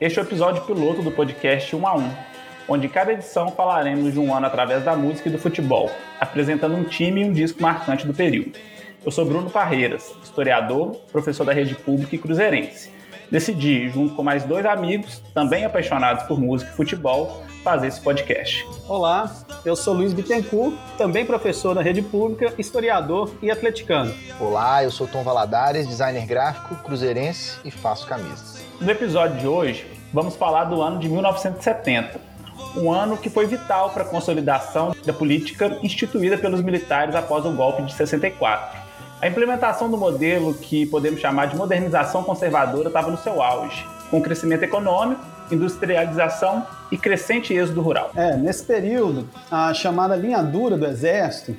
Este é o episódio piloto do podcast 1 a 1, onde em cada edição falaremos de um ano através da música e do futebol, apresentando um time e um disco marcante do período. Eu sou Bruno Parreiras, historiador, professor da rede pública e cruzeirense. Decidi, junto com mais dois amigos, também apaixonados por música e futebol, fazer esse podcast. Olá, eu sou Luiz Bittencourt, também professor da rede pública, historiador e atleticano. Olá, eu sou Tom Valadares, designer gráfico, cruzeirense e faço camisas. No episódio de hoje, vamos falar do ano de 1970, um ano que foi vital para a consolidação da política instituída pelos militares após o golpe de 64. A implementação do modelo que podemos chamar de modernização conservadora estava no seu auge, com crescimento econômico, industrialização e crescente êxodo rural. É, nesse período, a chamada linha dura do Exército,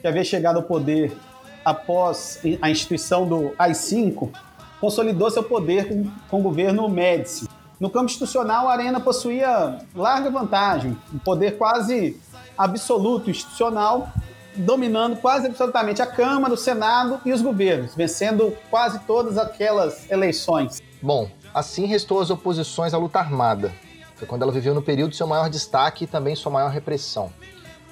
que havia chegado ao poder após a instituição do AI-5, consolidou seu poder com, com o governo Médici. No campo institucional, a Arena possuía larga vantagem, um poder quase absoluto institucional, dominando quase absolutamente a Câmara, o Senado e os governos, vencendo quase todas aquelas eleições. Bom, assim restou as oposições à luta armada. Foi quando ela viveu no período seu maior destaque e também sua maior repressão.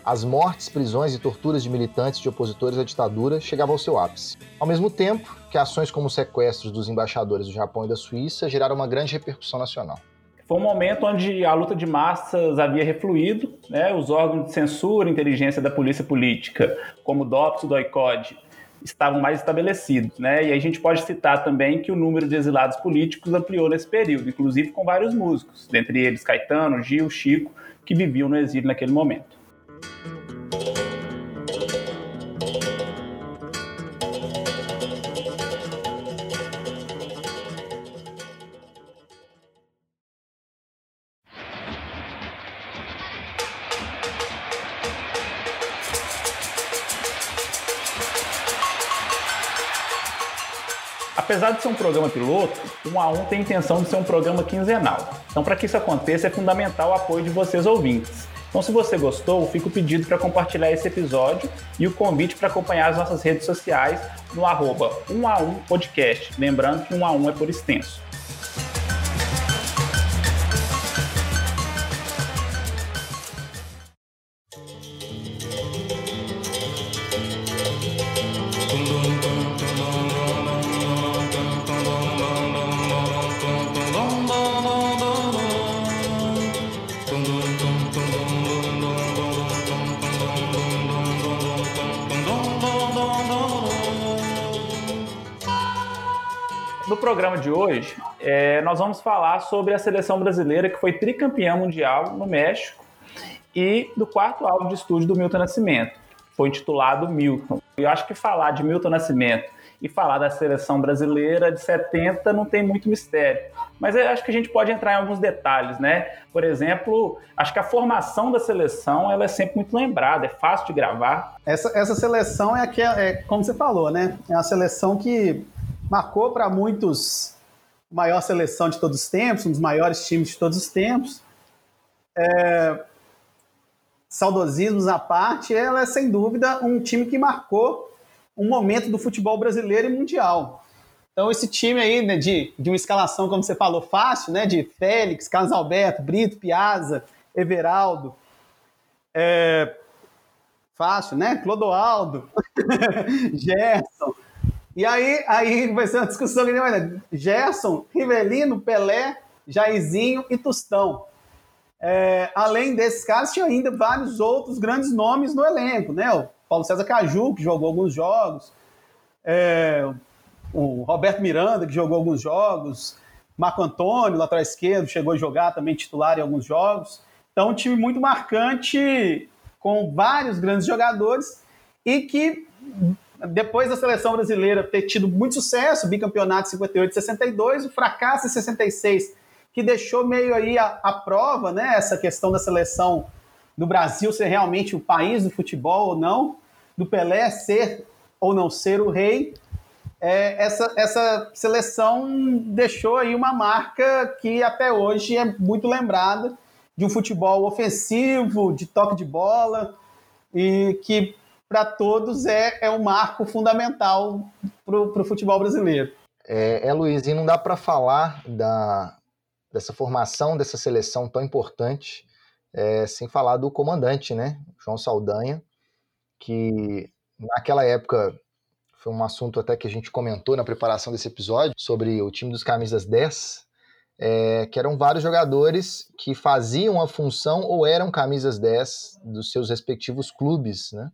As mortes, prisões e torturas de militantes e opositores à ditadura chegavam ao seu ápice. Ao mesmo tempo que ações como sequestros dos embaixadores do Japão e da Suíça geraram uma grande repercussão nacional. Foi um momento onde a luta de massas havia refluído, né? os órgãos de censura e inteligência da polícia política, como o DOPS e o DOICOD, estavam mais estabelecidos. Né? E a gente pode citar também que o número de exilados políticos ampliou nesse período, inclusive com vários músicos, dentre eles Caetano, Gil, Chico, que viviam no exílio naquele momento. Apesar de ser um programa piloto, o 1 a 1 tem intenção de ser um programa quinzenal. Então, para que isso aconteça, é fundamental o apoio de vocês ouvintes. Então, se você gostou, fica o pedido para compartilhar esse episódio e o convite para acompanhar as nossas redes sociais no arroba 1 a 1 podcast. Lembrando que 1 a 1 é por extenso. É, nós vamos falar sobre a seleção brasileira que foi tricampeã mundial no México e do quarto álbum de estúdio do Milton Nascimento, foi intitulado Milton. Eu acho que falar de Milton Nascimento e falar da seleção brasileira de 70 não tem muito mistério. Mas eu acho que a gente pode entrar em alguns detalhes, né? Por exemplo, acho que a formação da seleção ela é sempre muito lembrada, é fácil de gravar. Essa, essa seleção é, aquela, é como você falou, né? É uma seleção que marcou para muitos maior seleção de todos os tempos, um dos maiores times de todos os tempos. É, saudosismos à parte, ela é sem dúvida um time que marcou um momento do futebol brasileiro e mundial. Então, esse time aí, né, de, de uma escalação, como você falou, fácil, né, de Félix, Carlos Alberto, Brito, Piazza, Everaldo, é, fácil, né, Clodoaldo, Gerson, e aí, aí vai ser uma discussão que nem Gerson, Rivelino, Pelé, Jairzinho e Tostão. É, além desses caras, tinha ainda vários outros grandes nomes no elenco, né? O Paulo César Caju, que jogou alguns jogos, é, o Roberto Miranda, que jogou alguns jogos, Marco Antônio, lateral esquerdo, chegou a jogar também titular em alguns jogos. Então, um time muito marcante, com vários grandes jogadores e que depois da seleção brasileira ter tido muito sucesso, bicampeonato 58 e 62, o fracasso em 66, que deixou meio aí a, a prova, né, essa questão da seleção do Brasil ser realmente o país do futebol ou não, do Pelé ser ou não ser o rei, é, essa, essa seleção deixou aí uma marca que até hoje é muito lembrada de um futebol ofensivo, de toque de bola, e que para todos é, é um marco fundamental para o futebol brasileiro. É, é, Luiz, e não dá para falar da, dessa formação dessa seleção tão importante, é, sem falar do comandante, né, João Saldanha, que naquela época foi um assunto até que a gente comentou na preparação desse episódio sobre o time dos camisas 10, é, que eram vários jogadores que faziam a função ou eram camisas 10 dos seus respectivos clubes, né?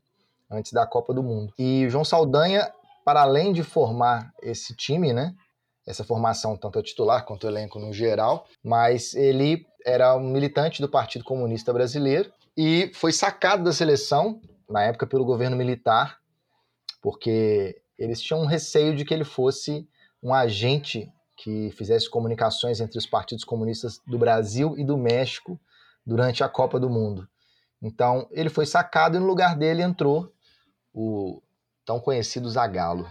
Antes da Copa do Mundo. E João Saldanha, para além de formar esse time, né? Essa formação, tanto a titular quanto o elenco no geral, mas ele era um militante do Partido Comunista Brasileiro e foi sacado da seleção, na época, pelo governo militar, porque eles tinham um receio de que ele fosse um agente que fizesse comunicações entre os partidos comunistas do Brasil e do México durante a Copa do Mundo. Então, ele foi sacado e no lugar dele entrou o tão conhecido Zagallo.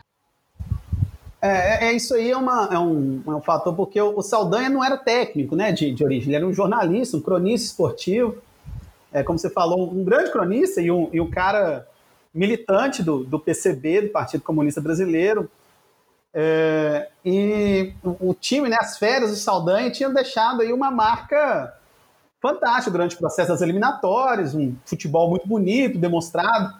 É, é, é isso aí é, uma, é, um, é um fator, porque o, o Saldanha não era técnico né, de, de origem, ele era um jornalista, um cronista esportivo, é, como você falou, um grande cronista e um, e um cara militante do, do PCB, do Partido Comunista Brasileiro, é, e o, o, time, né, as férias do Saldanha, tinham deixado aí uma marca fantástica durante o processo das eliminatórias, um futebol muito bonito, demonstrado.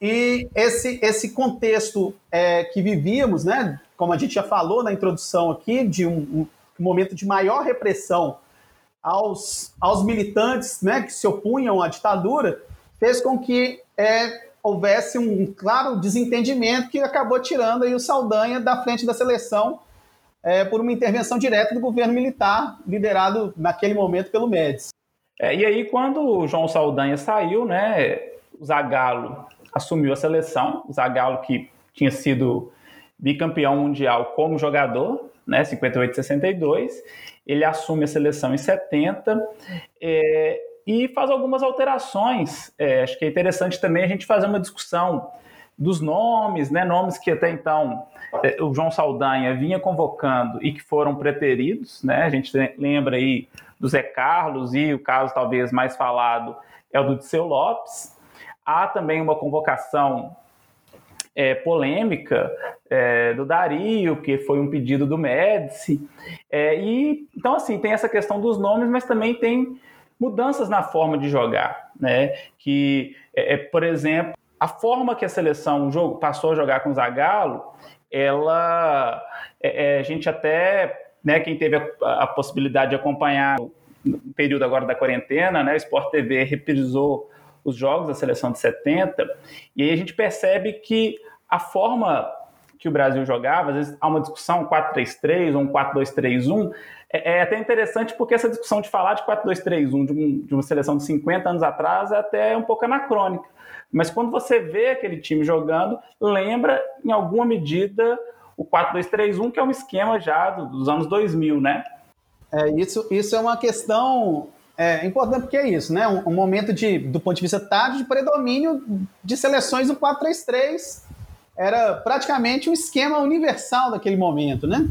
E esse, esse contexto é, que vivíamos, né, como a gente já falou na introdução aqui, de um, um momento de maior repressão aos, aos militantes né, que se opunham à ditadura, fez com que é, houvesse um claro desentendimento que acabou tirando aí o Saldanha da frente da seleção é, por uma intervenção direta do governo militar, liderado naquele momento pelo Médici. É, e aí, quando o João Saldanha saiu, né, o Zagallo assumiu a seleção, o Zagallo que tinha sido bicampeão mundial como jogador, né, 58 62, ele assume a seleção em 70, é, e faz algumas alterações. É, acho que é interessante também a gente fazer uma discussão dos nomes, né, nomes que até então é, o João Saldanha vinha convocando e que foram preteridos, né, a gente lembra aí do Zé Carlos e o caso talvez mais falado é o do Disseu Lopes. Há também uma convocação é, polêmica é, do Dario, que foi um pedido do Médici. É, e então assim tem essa questão dos nomes, mas também tem mudanças na forma de jogar, né? Que, é, é, por exemplo, a forma que a seleção jogo, passou a jogar com o Zagallo, ela, é, é, a gente até, né? Quem teve a, a possibilidade de acompanhar no período agora da quarentena, né? O Sport TV reprisou os jogos da seleção de 70 e aí a gente percebe que a forma que o Brasil jogava, às vezes há uma discussão 4-3-3 ou um 4-2-3-1, é, é, até interessante porque essa discussão de falar de 4-2-3-1 de, um, de uma seleção de 50 anos atrás é até um pouco anacrônica. Mas quando você vê aquele time jogando, lembra em alguma medida o 4-2-3-1, que é um esquema já dos anos 2000, né? É, isso, isso é uma questão é, importante, porque é isso, né? Um, um, momento de, do ponto de vista tático, de predomínio de seleções no 4-3-3 era praticamente um esquema universal daquele momento, né?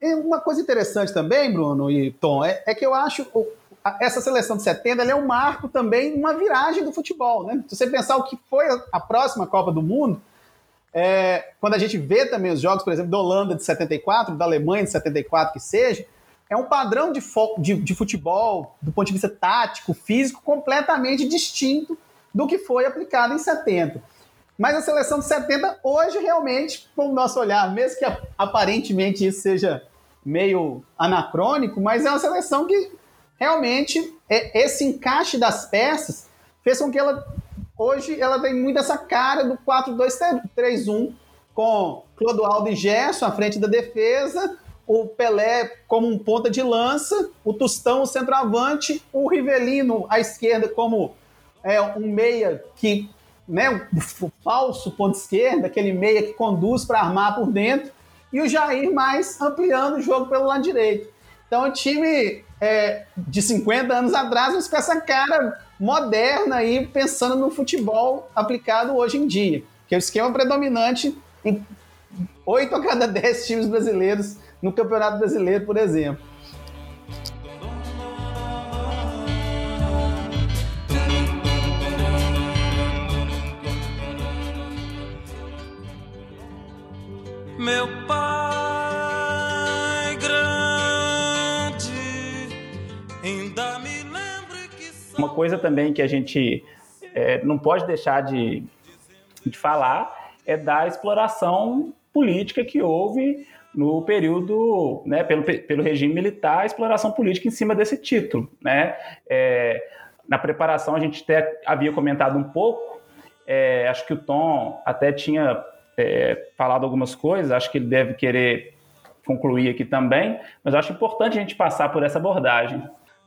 E uma coisa interessante também, Bruno e Tom, é, é que eu acho essa seleção de 70 é um marco também, uma viragem do futebol. Né? Se você pensar o que foi a próxima Copa do Mundo, é, quando a gente vê também os jogos, por exemplo, da Holanda de 74, da Alemanha de 74, que seja, é um padrão de, de, de futebol, do ponto de vista tático, físico, completamente distinto do que foi aplicado em 70. Mas a seleção de 70, hoje, realmente, com o nosso olhar, mesmo que aparentemente isso seja meio anacrônico, mas é uma seleção que realmente é, esse encaixe das peças fez com que ela hoje ela tem muito essa cara do 4-2-3-1 com Clodoaldo e Gerson à frente da defesa, o Pelé como um ponta de lança, o Tostão o centroavante, o Rivelino à esquerda como é, um meia que né, o falso ponto esquerda, aquele meia que conduz para armar por dentro, e o Jair mais ampliando o jogo pelo lado direito. Então, o time é, de 50 anos atrás, mas com essa cara moderna aí, pensando no futebol aplicado hoje em dia, que é o esquema predominante em 8 a cada 10 times brasileiros no Campeonato Brasileiro, por exemplo. Meu pai grande, ainda me lembro que. Uma coisa também que a gente é, não pode deixar de, de falar é da exploração política que houve no período, né, pelo, pelo regime militar, a exploração política em cima desse título. Né? É, na preparação, a gente até havia comentado um pouco, é, acho que o Tom até tinha é, falado algumas coisas, acho que ele deve querer concluir aqui também, mas acho importante a gente passar por essa abordagem.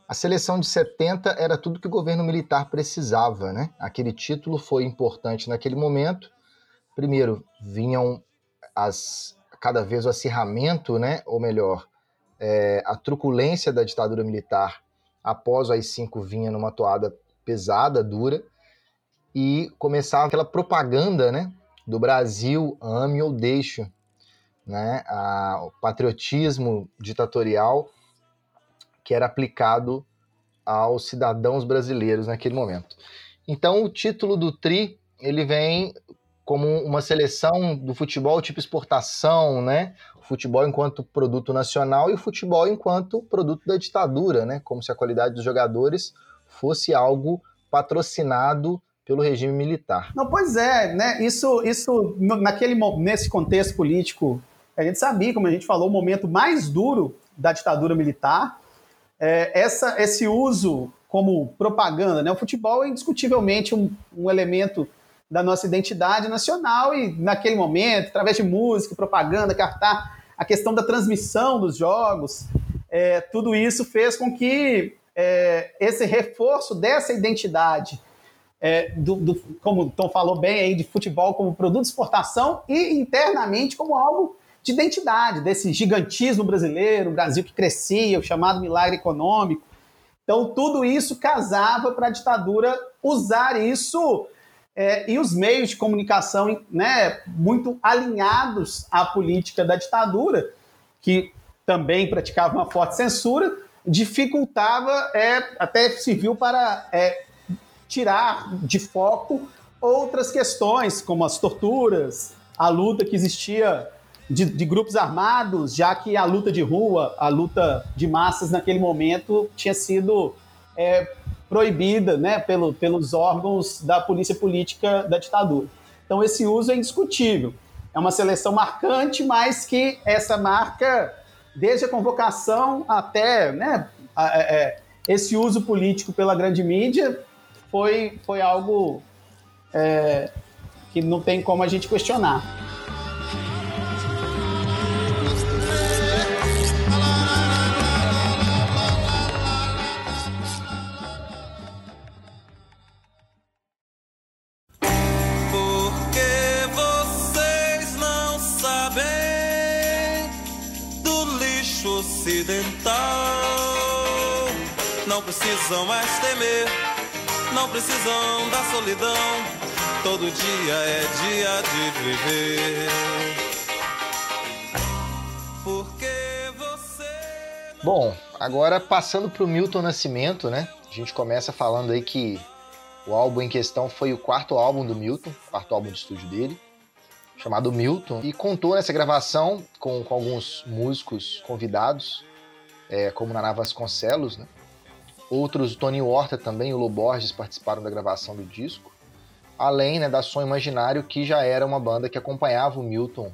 A seleção de 70 era tudo que o governo militar precisava, né? Aquele título foi importante naquele momento. Primeiro, vinham as cada vez o acirramento, né? Ou melhor, é, a truculência da ditadura militar após o AI-5 vinha numa toada pesada, dura, e começava aquela propaganda, né? Do Brasil, ame ou deixe, né? A, o patriotismo ditatorial que era aplicado aos cidadãos brasileiros naquele momento. Então, o título do Tri ele vem como uma seleção do futebol tipo exportação, né? O futebol enquanto produto nacional e o futebol enquanto produto da ditadura, né? Como se a qualidade dos jogadores fosse algo patrocinado pelo regime militar. Não, pois é, né? Isso, isso naquele nesse contexto político, a gente sabia, como a gente falou, o momento mais duro da ditadura militar é, essa, esse uso como propaganda, né? O futebol é indiscutivelmente um, um elemento da nossa identidade nacional e naquele momento, através de música, propaganda, cartaz, a questão da transmissão dos jogos, é, tudo isso fez com que é, esse reforço dessa identidade, é, do, do, como o Tom falou bem aí, de futebol como produto de exportação e internamente como algo de identidade, desse gigantismo brasileiro, o Brasil que crescia, o chamado milagre econômico. Então, tudo isso casava para a ditadura usar isso é, e os meios de comunicação né, muito alinhados à política da ditadura, que também praticava uma forte censura, dificultava, é, até serviu para é, tirar de foco outras questões, como as torturas, a luta que existia de, de, grupos armados, já que a luta de rua, a luta de massas naquele momento tinha sido é, proibida né, pelo, pelos órgãos da polícia política da ditadura. Então esse uso é indiscutível. É uma seleção marcante, mas que essa marca, desde a convocação até né, é, é, esse uso político pela grande mídia, foi, foi algo é, que não tem como a gente questionar. Precisam mais temer, não precisam da solidão. Todo dia é dia de viver. Porque você. Bom, agora passando para o Milton Nascimento, né? A gente começa falando aí que o álbum em questão foi o quarto álbum do Milton, quarto álbum de estúdio dele, chamado Milton, e contou nessa gravação com, com alguns músicos convidados, é, como Naná Vasconcelos, né? Outros, Tony Horta também, o Loborges participaram da gravação do disco. Além né, da Som Imaginário, que já era uma banda que acompanhava o Milton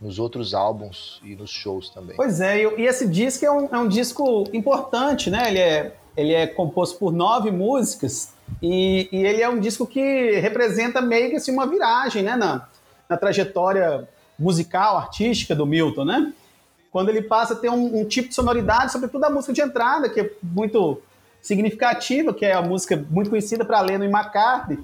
nos outros álbuns e nos shows também. Pois é, e esse disco é um, é um disco importante, né? Ele é, ele é composto por nove músicas e, e, ele é um disco que representa meio que assim, uma viragem né? na, na trajetória musical, artística do Milton, né? Quando ele passa a ter um, um tipo de sonoridade, sobretudo a música de entrada, que é muito significativa, que é a música muito conhecida para Lennon e McCartney.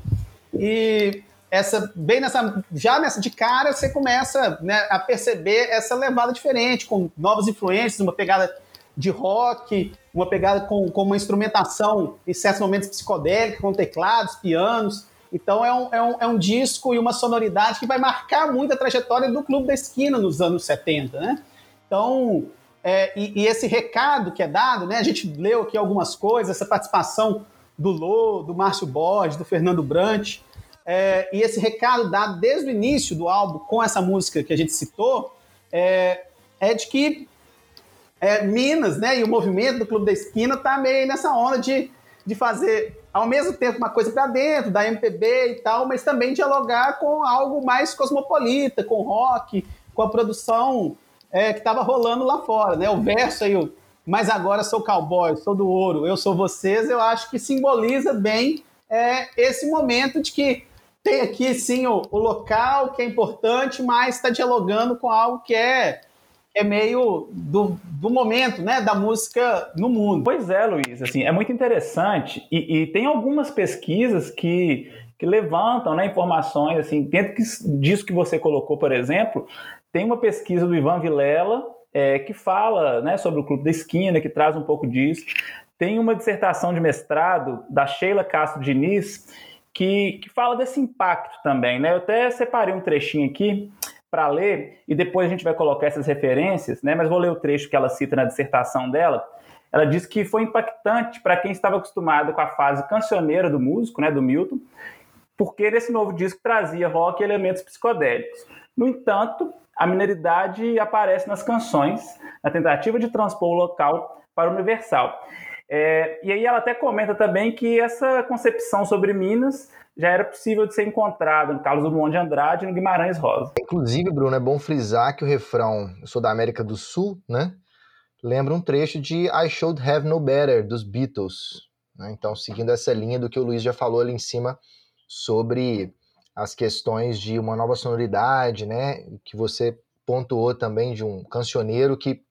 E essa bem nessa já nessa de cara você começa né, a perceber essa levada diferente, com novas influências, uma pegada de rock, uma pegada com, com uma instrumentação em certos momentos psicodélica, com teclados, pianos. Então é um, é, um, é um disco e uma sonoridade que vai marcar muito a trajetória do Clube da Esquina nos anos 70, né? Então, é, e, e, esse recado que é dado, né? A gente leu aqui algumas coisas, essa participação do Lô, do Márcio Borges, do Fernando Brant, é, e esse recado dado desde o início do álbum com essa música que a gente citou, é, é de que é, Minas, né, e o movimento do Clube da Esquina tá meio nessa onda de, de fazer ao mesmo tempo uma coisa para dentro da MPB e tal, mas também dialogar com algo mais cosmopolita, com rock, com a produção é, que estava rolando lá fora, né? O verso aí, o, mas agora sou cowboy, sou do ouro, eu sou vocês, eu acho que simboliza bem é, esse momento de que tem aqui sim o, o local que é importante, mas está dialogando com algo que é é meio do, do momento, né, da música no mundo. Pois é, Luiz, assim, é muito interessante e, e tem algumas pesquisas que, que levantam né, informações, assim, dentro disso que você colocou, por exemplo, tem uma pesquisa do Ivan Vilela é, que fala né, sobre o Clube da Esquina, que traz um pouco disso. Tem uma dissertação de mestrado da Sheila Castro Diniz, que, que fala desse impacto também. Né? Eu até separei um trechinho aqui para ler e depois a gente vai colocar essas referências, né? Mas vou ler o trecho que ela cita na dissertação dela. Ela diz que foi impactante para quem estava acostumado com a fase cancioneira do músico, né, do Milton, porque nesse novo disco trazia rock e elementos psicodélicos. No entanto, a mineridade aparece nas canções, na tentativa de transpor o local para o universal. É, e aí ela até comenta também que essa concepção sobre Minas já era possível de ser encontrada no Carlos Drummond de Andrade e no Guimarães Rosa. Inclusive, Bruno, é bom frisar que o refrão Eu sou da América do Sul, né? Lembra um trecho de I Should Have No Better, dos Beatles. Né? Então, seguindo essa linha do que o Luiz já falou ali em cima sobre as questões de uma nova sonoridade, né? Que você pontuou também de um cancioneiro que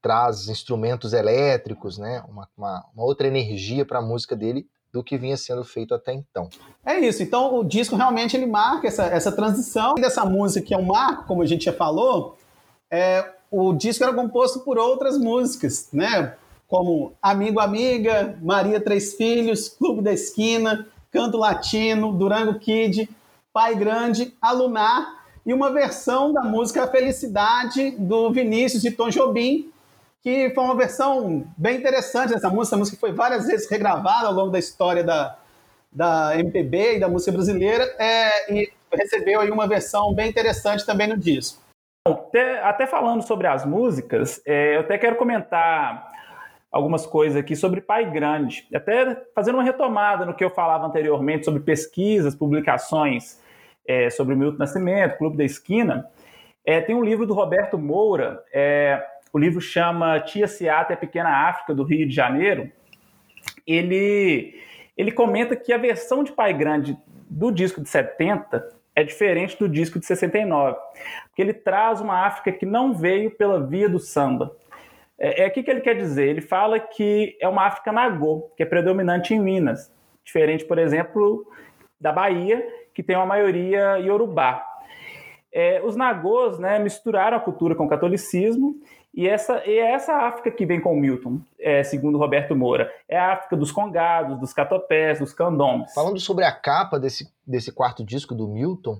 traz instrumentos elétricos, né? Uma, uma, uma outra energia para a música dele do que vinha sendo feito até então. É isso. Então o disco realmente ele marca essa, essa transição dessa música que é um marco, como a gente já falou. É, o disco era composto por outras músicas, né? Como Amigo Amiga, Maria Três Filhos, Clube da Esquina, Canto Latino, Durango Kid, Pai Grande, Alunar e uma versão da música Felicidade do Vinícius e Tom Jobim, que foi uma versão bem interessante dessa música. A música foi várias vezes regravada ao longo da história da, da MPB e da música brasileira é, e recebeu aí uma versão bem interessante também no disco. Até, até falando sobre as músicas, é, eu até quero comentar algumas coisas aqui sobre Pai Grande, até fazendo uma retomada no que eu falava anteriormente sobre pesquisas, publicações é, sobre Milton Nascimento, Clube da Esquina. É, tem um livro do Roberto Moura, é, o livro chama Tia Seata a Pequena África, do Rio de Janeiro. Ele, ele comenta que a versão de Pai Grande do disco de 70 é diferente do disco de 69, porque ele traz uma África que não veio pela via do samba. É, é o que, que ele quer dizer? Ele fala que é uma África nagô, que é predominante em Minas, diferente, por exemplo, da Bahia, que tem uma maioria iorubá. É, os nagôs né, misturaram a cultura com o catolicismo e essa, e é essa África que vem com Milton, é, segundo Roberto Moura. É a África dos congados, dos catopés, dos candombes. Falando sobre a capa desse, desse quarto disco do Milton,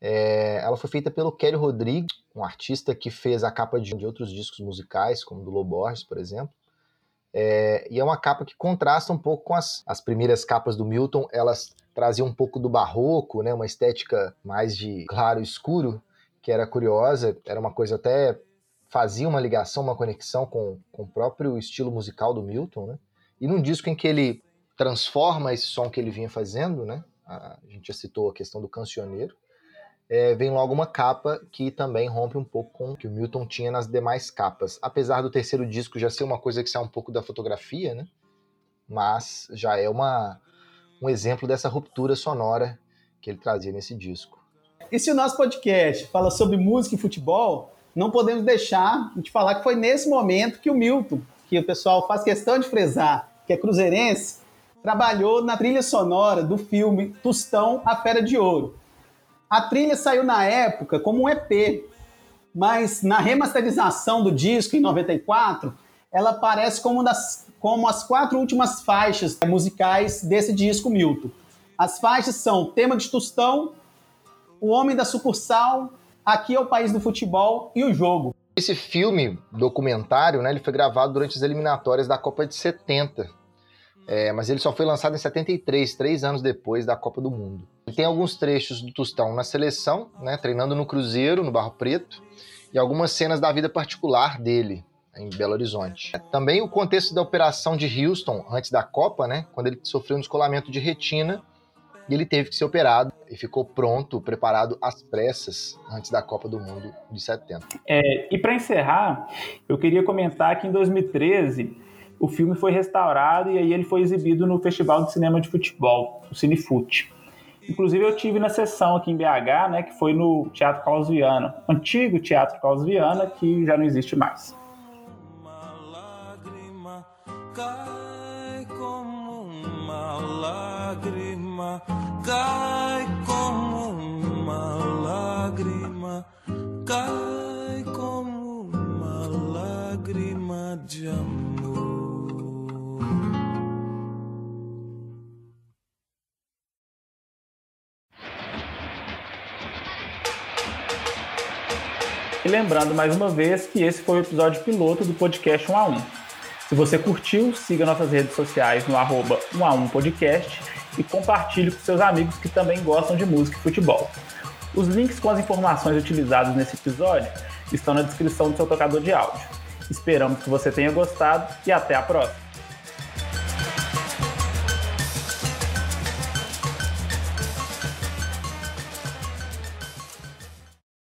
é, ela foi feita pelo Kelly Rodrigues, um artista que fez a capa de, de outros discos musicais, como do Loborges, por exemplo. É, e é uma capa que contrasta um pouco com as, as primeiras capas do Milton. Elas traziam um pouco do barroco, né, uma estética mais de claro escuro, que era curiosa, era uma coisa até fazia uma ligação, uma conexão com, com o próprio estilo musical do Milton, né? E num disco em que ele transforma esse som que ele vinha fazendo, né? A, gente já citou a questão do cancioneiro. É, vem logo uma capa que também rompe um pouco com o que o Milton tinha nas demais capas. Apesar do terceiro disco já ser uma coisa que sai um pouco da fotografia, né? Mas já é uma, um exemplo dessa ruptura sonora que ele trazia nesse disco. E se o nosso podcast fala sobre música e futebol, não podemos deixar de falar que foi nesse momento que o Milton, que o pessoal faz questão de frisar, que é cruzeirense, trabalhou na trilha sonora do filme Tostão, A Fera de Ouro. A trilha saiu na época como um EP, mas na remasterização do disco, em 94, ela aparece como, das, como as quatro últimas faixas musicais desse disco Milton. As faixas são Tema de Tostão, O Homem da Sucursal, Aqui é o país do futebol e o jogo. Esse filme documentário, né, ele foi gravado durante as eliminatórias da Copa de 70. É, mas ele só foi lançado em 73, três anos depois da Copa do Mundo. Tem alguns trechos do Tostão na seleção, né, treinando no Cruzeiro, no Barro Preto, e algumas cenas da vida particular dele. em Belo Horizonte. Também o contexto da operação de Houston antes da Copa, né, quando ele sofreu um descolamento de retina e ele teve que ser operado e ficou pronto, preparado às pressas antes da Copa do Mundo de 70. É, e para encerrar, eu queria comentar que em 2013 o filme foi restaurado e aí ele foi exibido no Festival de Cinema de Futebol, o Cinefute. Inclusive eu tive na sessão aqui em BH, né, que foi no Teatro Carlos Viana, antigo Teatro Carlos Viana, que já não existe mais. cai como uma lágrima, cai de amor. E lembrando mais uma vez que esse foi o episódio piloto do podcast 1 a 1. Se você curtiu, siga nossas redes sociais no arroba 1 a 1 podcast e compartilhe com seus amigos que também gostam de música e futebol. Os links com as informações utilizadas nesse episódio estão na descrição do seu tocador de áudio. Esperamos que você tenha gostado e até a próxima!